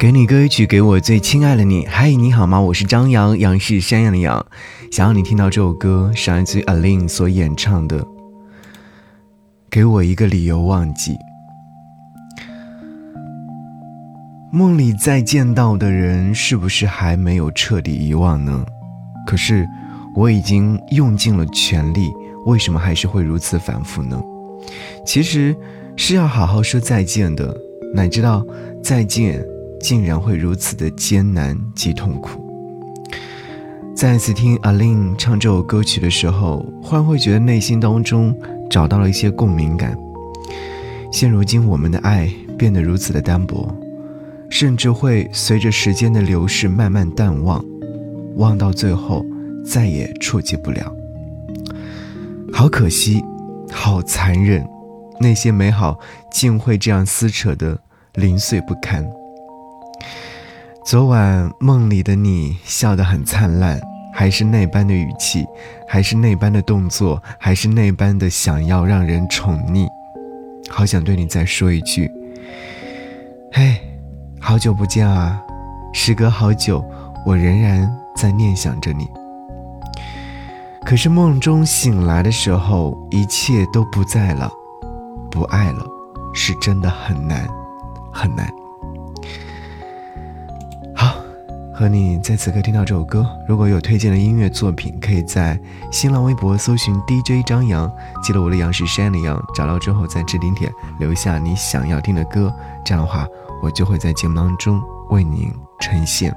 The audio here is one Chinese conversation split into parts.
给你歌曲，给我最亲爱的你。嗨，你好吗？我是张扬，杨是山羊的羊。想要你听到这首歌，是来自于 Alin 所演唱的。给我一个理由忘记。梦里再见到的人，是不是还没有彻底遗忘呢？可是我已经用尽了全力，为什么还是会如此反复呢？其实是要好好说再见的，哪知道再见。竟然会如此的艰难及痛苦。再次听阿玲唱这首歌曲的时候，忽然会觉得内心当中找到了一些共鸣感。现如今我们的爱变得如此的单薄，甚至会随着时间的流逝慢慢淡忘，忘到最后再也触及不了。好可惜，好残忍，那些美好竟会这样撕扯的零碎不堪。昨晚梦里的你笑得很灿烂，还是那般的语气，还是那般的动作，还是那般的想要让人宠溺。好想对你再说一句：嘿，好久不见啊！时隔好久，我仍然在念想着你。可是梦中醒来的时候，一切都不在了，不爱了，是真的很难，很难。和你在此刻听到这首歌，如果有推荐的音乐作品，可以在新浪微博搜寻 DJ 张扬，记得我的杨是山的杨，找到之后在置顶帖留下你想要听的歌，这样的话我就会在节目当中为您呈现。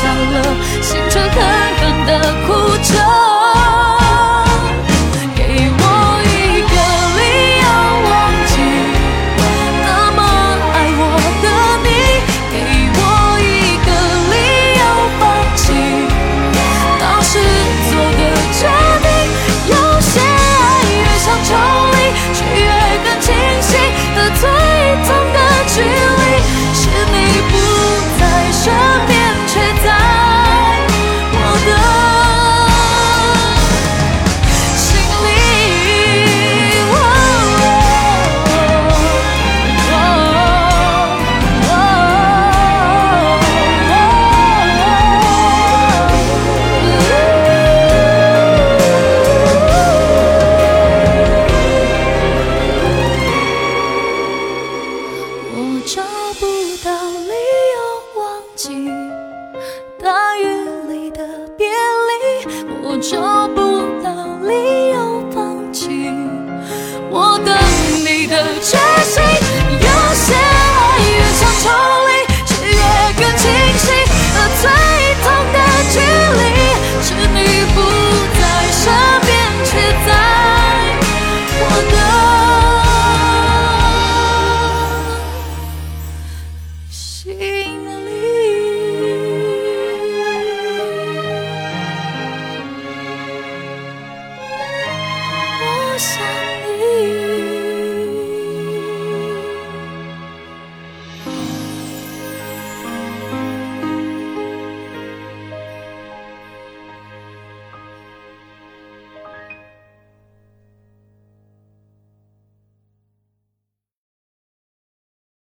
笑了，心却狠狠地哭找不到理由忘记大雨里的别离我找不